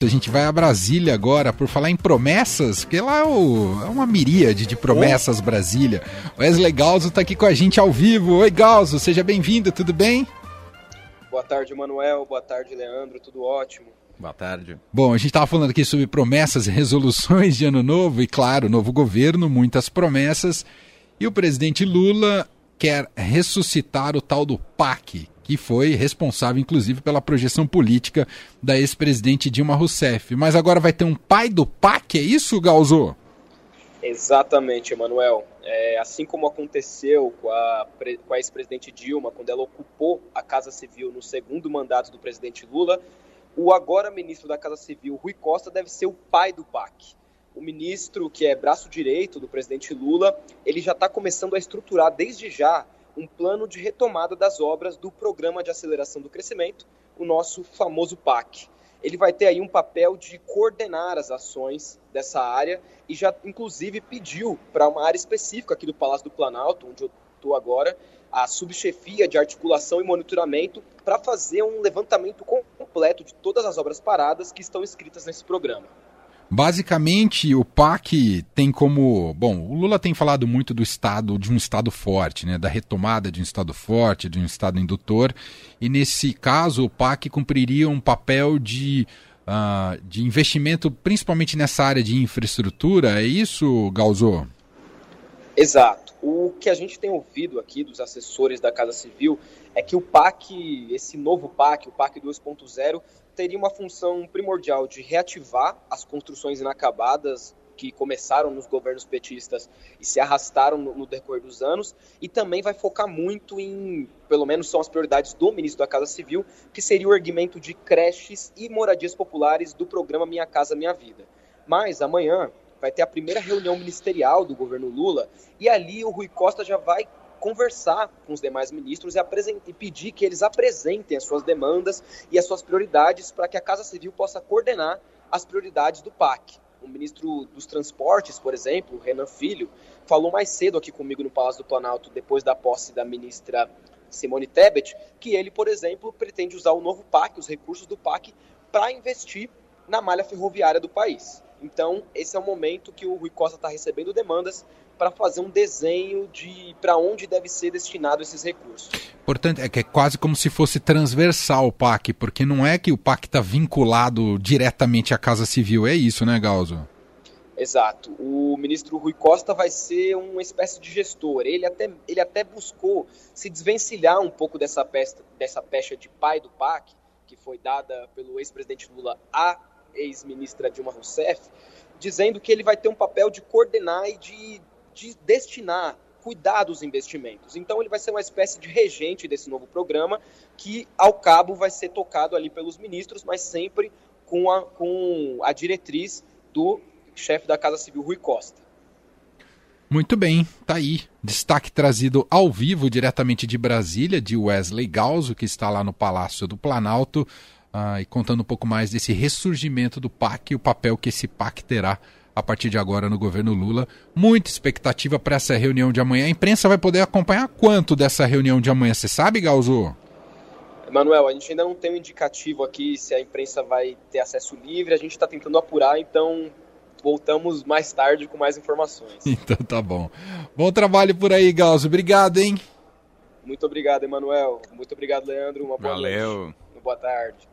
A gente vai a Brasília agora por falar em promessas, porque lá é, o, é uma miríade de promessas Brasília. O Wesley Galzo está aqui com a gente ao vivo. Oi, Galzo, seja bem-vindo, tudo bem? Boa tarde, Manuel. Boa tarde, Leandro. Tudo ótimo. Boa tarde. Bom, a gente estava falando aqui sobre promessas e resoluções de ano novo, e claro, novo governo, muitas promessas. E o presidente Lula quer ressuscitar o tal do PAC, que foi responsável, inclusive, pela projeção política da ex-presidente Dilma Rousseff. Mas agora vai ter um pai do PAC, é isso, Galzo? Exatamente, Emanuel. É, assim como aconteceu com a, com a ex-presidente Dilma, quando ela ocupou a Casa Civil no segundo mandato do presidente Lula, o agora ministro da Casa Civil, Rui Costa, deve ser o pai do PAC. O ministro, que é braço direito do presidente Lula, ele já está começando a estruturar desde já um plano de retomada das obras do Programa de Aceleração do Crescimento, o nosso famoso PAC. Ele vai ter aí um papel de coordenar as ações dessa área e já, inclusive, pediu para uma área específica aqui do Palácio do Planalto, onde eu estou agora, a subchefia de articulação e monitoramento para fazer um levantamento completo de todas as obras paradas que estão inscritas nesse programa. Basicamente, o PAC tem como. Bom, o Lula tem falado muito do Estado, de um Estado forte, né? da retomada de um Estado forte, de um Estado indutor. E nesse caso, o PAC cumpriria um papel de, uh, de investimento, principalmente nessa área de infraestrutura. É isso, Galzô? Exato. O que a gente tem ouvido aqui dos assessores da Casa Civil é que o PAC, esse novo PAC, o PAC 2.0, teria uma função primordial de reativar as construções inacabadas que começaram nos governos petistas e se arrastaram no, no, decorrer dos anos, e também vai focar muito em, pelo menos são as prioridades do ministro da Casa Civil, que seria o erguimento de creches e moradias populares do programa Minha Casa Minha Vida. Mas amanhã vai ter a primeira reunião ministerial do governo Lula, e ali o Rui Costa já vai conversar com os demais ministros e, e, pedir que eles apresentem as suas demandas e as suas prioridades para que a Casa Civil possa coordenar as prioridades do PAC. O ministro dos Transportes, por exemplo, Renan Filho, falou mais cedo aqui comigo no Palácio do Planalto, depois da posse da ministra Simone Tebet, que ele, por exemplo, pretende usar o novo PAC, os recursos do PAC, para investir na malha ferroviária do país. Então, esse é o momento que o Rui Costa está recebendo demandas para fazer um desenho de para onde deve ser destinado esses recursos. Portanto, é que é quase como se fosse transversal o PAC, porque não é que o PAC está vinculado diretamente à Casa Civil, é isso, né, Galzo? Exato. O ministro Rui Costa vai ser uma espécie de gestor. Ele até, ele até buscou se desvencilhar um pouco dessa, pesta, dessa pecha de pai do PAC, que foi dada pelo ex-presidente Lula à ex-ministra Dilma Rousseff, dizendo que ele vai ter um papel de coordenar e de de destinar, cuidar dos investimentos. Então ele vai ser uma espécie de regente desse novo programa, que ao cabo vai ser tocado ali pelos ministros, mas sempre com a, com a diretriz do chefe da Casa Civil, Rui Costa. Muito bem, tá aí. Destaque trazido ao vivo, diretamente de Brasília, de Wesley Galzo, que está lá no Palácio do Planalto, uh, e contando um pouco mais desse ressurgimento do PAC e o papel que esse PAC terá a partir de agora no governo Lula. Muita expectativa para essa reunião de amanhã. A imprensa vai poder acompanhar quanto dessa reunião de amanhã? Você sabe, Galzo? Manuel, a gente ainda não tem um indicativo aqui se a imprensa vai ter acesso livre. A gente está tentando apurar, então voltamos mais tarde com mais informações. Então tá bom. Bom trabalho por aí, Galzo. Obrigado, hein? Muito obrigado, Emanuel. Muito obrigado, Leandro. Uma boa Valeu. noite. Uma boa tarde.